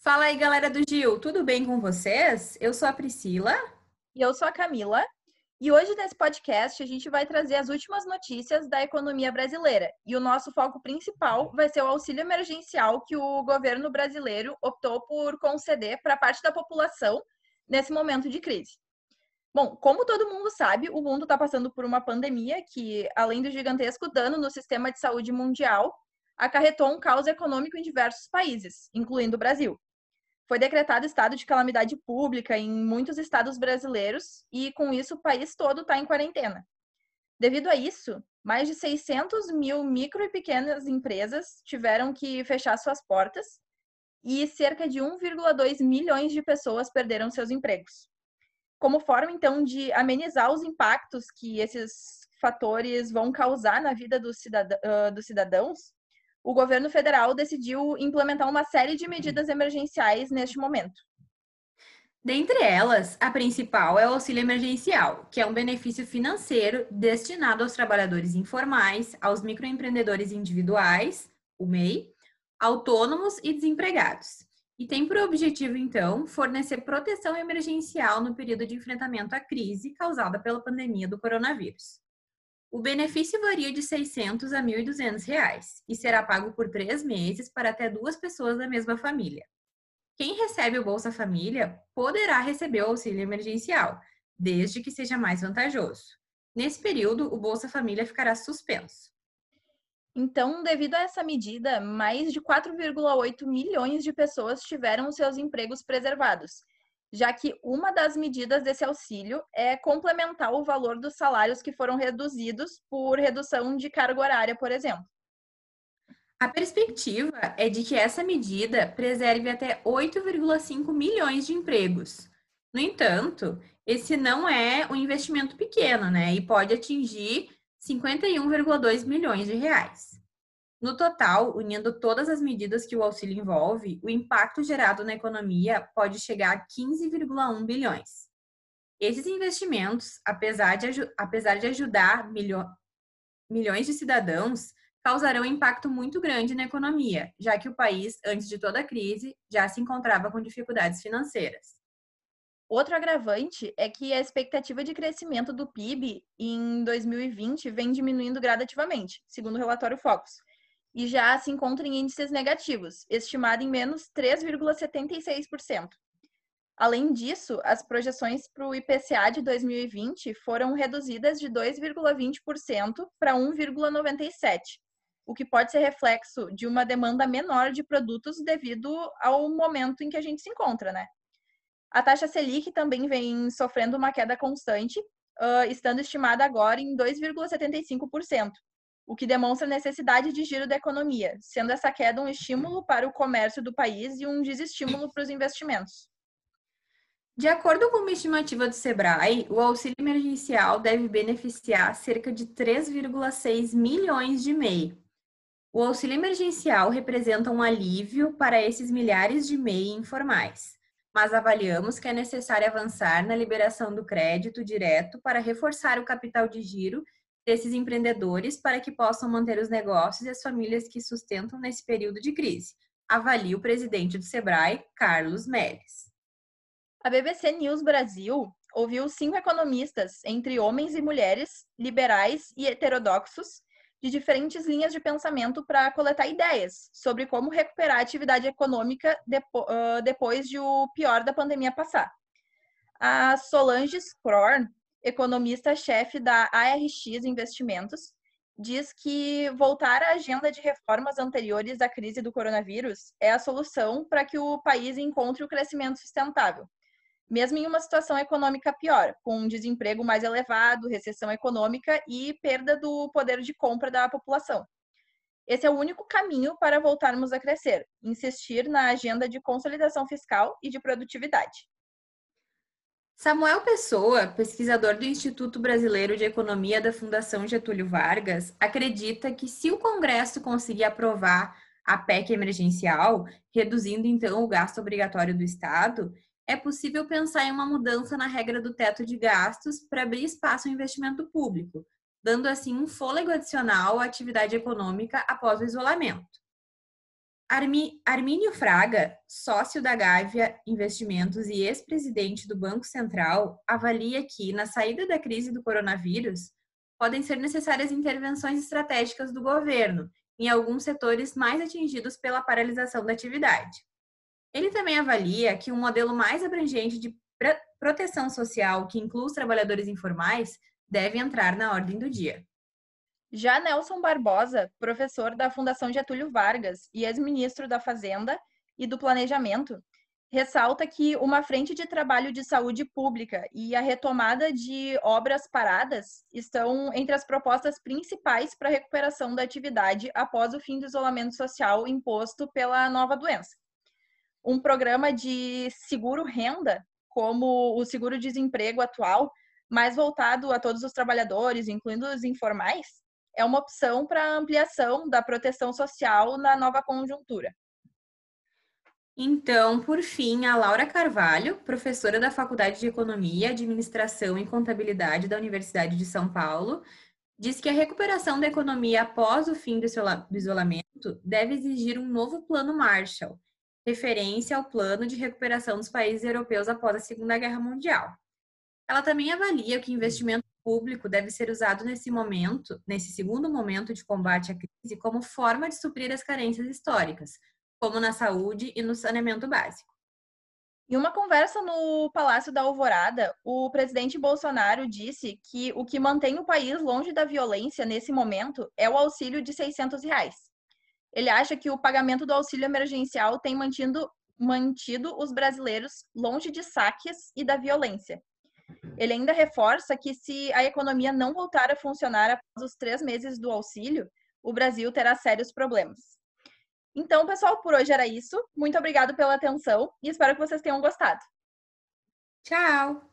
Fala aí, galera do Gil, tudo bem com vocês? Eu sou a Priscila. E eu sou a Camila. E hoje nesse podcast a gente vai trazer as últimas notícias da economia brasileira. E o nosso foco principal vai ser o auxílio emergencial que o governo brasileiro optou por conceder para parte da população nesse momento de crise. Bom, como todo mundo sabe, o mundo está passando por uma pandemia que, além do gigantesco dano no sistema de saúde mundial, acarretou um caos econômico em diversos países, incluindo o Brasil foi decretado estado de calamidade pública em muitos estados brasileiros e, com isso, o país todo está em quarentena. Devido a isso, mais de 600 mil micro e pequenas empresas tiveram que fechar suas portas e cerca de 1,2 milhões de pessoas perderam seus empregos. Como forma, então, de amenizar os impactos que esses fatores vão causar na vida dos, cidadãos, o governo federal decidiu implementar uma série de medidas emergenciais neste momento. Dentre elas, a principal é o auxílio emergencial, que é um benefício financeiro destinado aos trabalhadores informais, aos microempreendedores individuais, o MEI, autônomos e desempregados. E tem por objetivo, então, fornecer proteção emergencial no período de enfrentamento à crise causada pela pandemia do coronavírus. O benefício varia de 600 a 1.200 reais e será pago por três meses para até duas pessoas da mesma família. Quem recebe o Bolsa Família poderá receber o auxílio emergencial, desde que seja mais vantajoso. Nesse período, o Bolsa Família ficará suspenso. Então, devido a essa medida, mais de 4,8 milhões de pessoas tiveram seus empregos preservados já que uma das medidas desse auxílio é complementar o valor dos salários que foram reduzidos por redução de carga horária, por exemplo. A perspectiva é de que essa medida preserve até 8,5 milhões de empregos. No entanto, esse não é um investimento pequeno, né? E pode atingir 51,2 milhões de reais. No total, unindo todas as medidas que o auxílio envolve, o impacto gerado na economia pode chegar a 15,1 bilhões. Esses investimentos, apesar de, apesar de ajudar milho, milhões de cidadãos, causarão um impacto muito grande na economia, já que o país, antes de toda a crise, já se encontrava com dificuldades financeiras. Outro agravante é que a expectativa de crescimento do PIB em 2020 vem diminuindo gradativamente, segundo o relatório Focus, e já se encontra em índices negativos, estimado em menos 3,76%. Além disso, as projeções para o IPCA de 2020 foram reduzidas de 2,20% para 1,97%, o que pode ser reflexo de uma demanda menor de produtos devido ao momento em que a gente se encontra, né? A taxa Selic também vem sofrendo uma queda constante, estando estimada agora em 2,75%, o que demonstra a necessidade de giro da economia, sendo essa queda um estímulo para o comércio do país e um desestímulo para os investimentos. De acordo com uma estimativa do Sebrae, o auxílio emergencial deve beneficiar cerca de 3,6 milhões de MEI. O auxílio emergencial representa um alívio para esses milhares de MEI informais, mas avaliamos que é necessário avançar na liberação do crédito direto para reforçar o capital de giro desses empreendedores para que possam manter os negócios e as famílias que sustentam nesse período de crise, avalia o presidente do Sebrae, Carlos Meles. A BBC News Brasil ouviu cinco economistas, entre homens e mulheres, liberais e heterodoxos, de diferentes linhas de pensamento para coletar ideias sobre como recuperar a atividade econômica depois de o pior da pandemia passar. A Solange Scror, economista-chefe da ARX Investimentos, diz que voltar à agenda de reformas anteriores à crise do coronavírus é a solução para que o país encontre o crescimento sustentável, mesmo em uma situação econômica pior, com um desemprego mais elevado, recessão econômica e perda do poder de compra da população. Esse é o único caminho para voltarmos a crescer, insistir na agenda de consolidação fiscal e de produtividade. Samuel Pessoa, pesquisador do Instituto Brasileiro de Economia da Fundação Getúlio Vargas, acredita que se o Congresso conseguir aprovar a PEC emergencial, reduzindo então o gasto obrigatório do Estado, é possível pensar em uma mudança na regra do teto de gastos para abrir espaço ao investimento público, dando assim um fôlego adicional à atividade econômica após o isolamento. Armi, Armínio Fraga, sócio da Gávea Investimentos e ex-presidente do Banco Central, avalia que, na saída da crise do coronavírus, podem ser necessárias intervenções estratégicas do governo em alguns setores mais atingidos pela paralisação da atividade. Ele também avalia que um modelo mais abrangente de proteção social, que inclui os trabalhadores informais, deve entrar na ordem do dia. Já Nelson Barbosa, professor da Fundação Getúlio Vargas e ex-ministro da Fazenda e do Planejamento, ressalta que uma frente de trabalho de saúde pública e a retomada de obras paradas estão entre as propostas principais para a recuperação da atividade após o fim do isolamento social imposto pela nova doença. Um programa de seguro-renda, como o seguro-desemprego atual, mais voltado a todos os trabalhadores, incluindo os informais, é uma opção para ampliação da proteção social na nova conjuntura. Então, por fim, a Laura Carvalho, professora da Faculdade de Economia, Administração e Contabilidade da Universidade de São Paulo, diz que a recuperação da economia após o fim do isolamento deve exigir um novo plano Marshall, referência ao plano de recuperação dos países europeus após a Segunda Guerra Mundial. Ela também avalia que investimento público deve ser usado nesse momento, nesse segundo momento de combate à crise, como forma de suprir as carências históricas, como na saúde e no saneamento básico. Em uma conversa no Palácio da Alvorada, o presidente Bolsonaro disse que o que mantém o país longe da violência nesse momento é o auxílio de 600 reais. Ele acha que o pagamento do auxílio emergencial tem mantido, mantido os brasileiros longe de saques e da violência ele ainda reforça que se a economia não voltar a funcionar após os três meses do auxílio, o Brasil terá sérios problemas. Então, pessoal, por hoje era isso. Muito obrigado pela atenção e espero que vocês tenham gostado. Tchau!